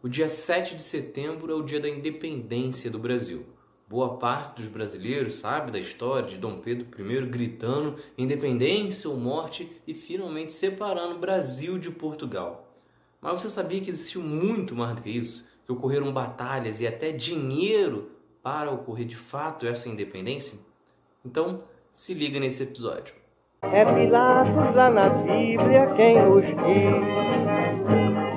O dia 7 de setembro é o dia da independência do Brasil. Boa parte dos brasileiros sabe da história de Dom Pedro I gritando independência ou morte e finalmente separando o Brasil de Portugal. Mas você sabia que existiu muito mais do que isso? Que ocorreram batalhas e até dinheiro para ocorrer de fato essa independência? Então, se liga nesse episódio. É Pilatos lá na Bíblia quem diz,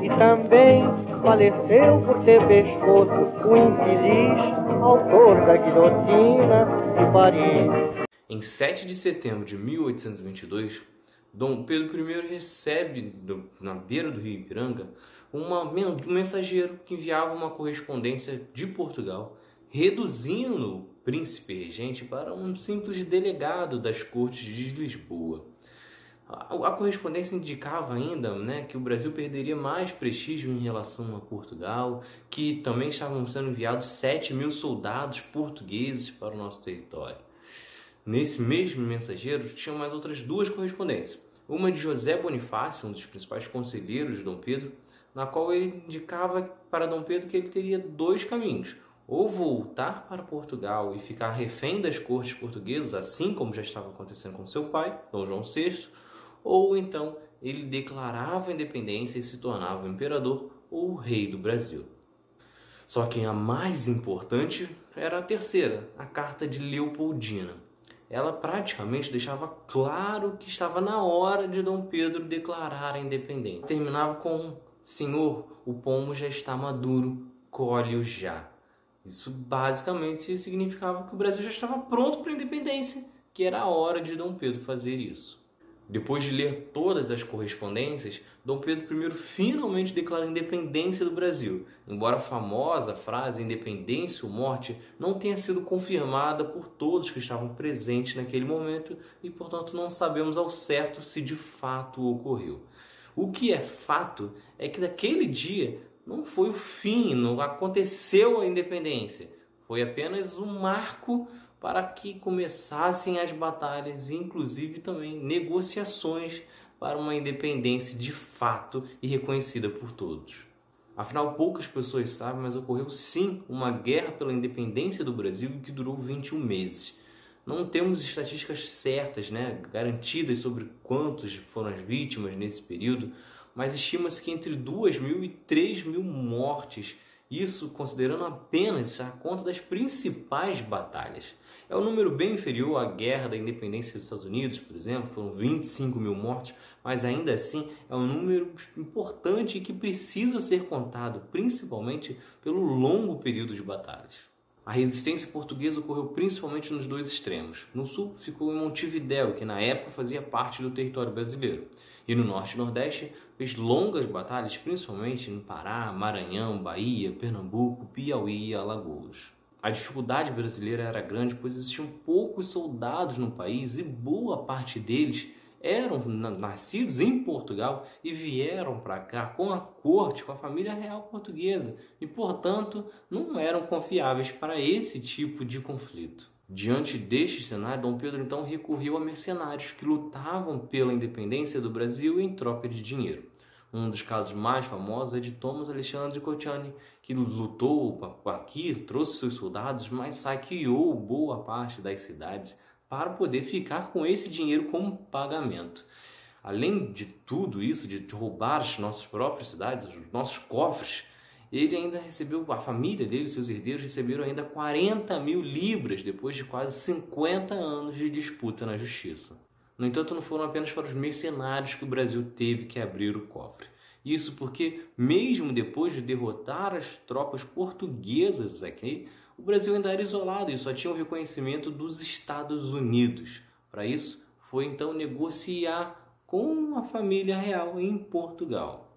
e também faleceu por ter pescoço o infeliz autor da guilhotina de Paris. Em 7 de setembro de 1822, Dom Pedro I recebe, na beira do rio Ipiranga, uma, um mensageiro que enviava uma correspondência de Portugal, reduzindo o príncipe regente para um simples delegado das cortes de Lisboa. A, correspondência indicava ainda né, que o Brasil perderia mais prestígio em relação a Portugal, que também estavam sendo enviados 7 mil soldados portugueses para o nosso território. Nesse mesmo mensageiro tinham mais outras duas correspondências. Uma de José Bonifácio, um dos principais conselheiros de Dom Pedro, na qual ele indicava para Dom Pedro que ele teria dois caminhos: ou voltar para Portugal e ficar refém das cortes portuguesas, assim como já estava acontecendo com seu pai, Dom João VI, ou então ele declarava a independência e se tornava o imperador ou o rei do Brasil. Só que a mais importante era a terceira, a carta de Leopoldina. Ela praticamente deixava claro que estava na hora de Dom Pedro declarar a independência. Terminava com: Senhor, o pomo já está maduro, colhe-o já. Isso basicamente significava que o Brasil já estava pronto para a independência, que era a hora de Dom Pedro fazer isso. Depois de ler todas as correspondências, Dom Pedro I finalmente declara a independência do Brasil, embora a famosa frase independência ou morte não tenha sido confirmada por todos que estavam presentes naquele momento e, portanto, não sabemos ao certo se de fato ocorreu. O que é fato é que daquele dia não foi o fim, não aconteceu a independência, foi apenas um marco para que começassem as batalhas, inclusive também negociações para uma independência de fato e reconhecida por todos. Afinal, poucas pessoas sabem, mas ocorreu sim uma guerra pela independência do Brasil que durou 21 meses. Não temos estatísticas certas, né, garantidas sobre quantos foram as vítimas nesse período, mas estima-se que entre 2 mil e 3 mil mortes isso considerando apenas a conta das principais batalhas. É um número bem inferior à Guerra da Independência dos Estados Unidos, por exemplo, foram 25 mil mortos, mas ainda assim é um número importante que precisa ser contado, principalmente pelo longo período de batalhas. A resistência portuguesa ocorreu principalmente nos dois extremos. No sul ficou em Montevidéu, que na época fazia parte do território brasileiro, e no norte e nordeste fez longas batalhas, principalmente no Pará, Maranhão, Bahia, Pernambuco, Piauí e Alagoas. A dificuldade brasileira era grande, pois existiam poucos soldados no país e boa parte deles eram nascidos em Portugal e vieram para cá com a corte, com a família real portuguesa e, portanto, não eram confiáveis para esse tipo de conflito. Diante deste cenário, Dom Pedro então recorreu a mercenários que lutavam pela independência do Brasil em troca de dinheiro. Um dos casos mais famosos é de Thomas Alexandre Cotiani, que lutou aqui, trouxe seus soldados, mas saqueou boa parte das cidades para poder ficar com esse dinheiro como pagamento. Além de tudo isso, de roubar as nossas próprias cidades, os nossos cofres, ele ainda recebeu, a família dele, seus herdeiros, receberam ainda 40 mil libras depois de quase 50 anos de disputa na justiça. No entanto, não foram apenas para os mercenários que o Brasil teve que abrir o cofre. Isso porque, mesmo depois de derrotar as tropas portuguesas aqui, o Brasil ainda era isolado e só tinha o reconhecimento dos Estados Unidos. Para isso, foi então negociar com a família real em Portugal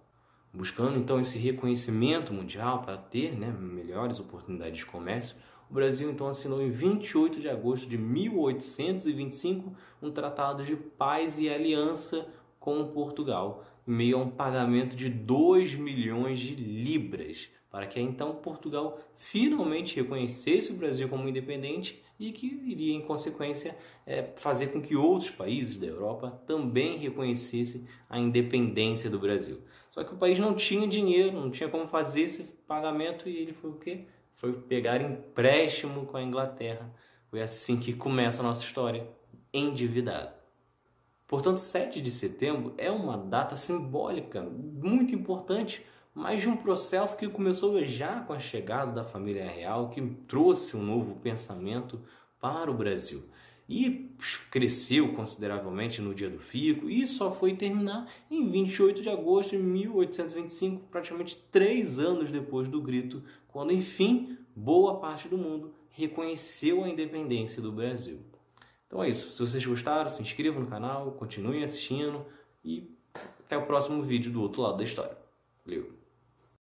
buscando então esse reconhecimento mundial para ter né, melhores oportunidades de comércio, o Brasil então assinou em 28 de agosto de 1825 um tratado de paz e aliança com Portugal, em meio a um pagamento de 2 milhões de libras para que então Portugal finalmente reconhecesse o Brasil como independente e que iria, em consequência, é, fazer com que outros países da Europa também reconhecessem a independência do Brasil. Só que o país não tinha dinheiro, não tinha como fazer esse pagamento e ele foi o quê? Foi pegar empréstimo com a Inglaterra. Foi assim que começa a nossa história, endividado. Portanto, 7 de setembro é uma data simbólica muito importante mas de um processo que começou já com a chegada da família real, que trouxe um novo pensamento para o Brasil. E cresceu consideravelmente no dia do fico e só foi terminar em 28 de agosto de 1825, praticamente três anos depois do grito, quando enfim boa parte do mundo reconheceu a independência do Brasil. Então é isso. Se vocês gostaram, se inscrevam no canal, continuem assistindo e até o próximo vídeo do outro lado da história. Valeu!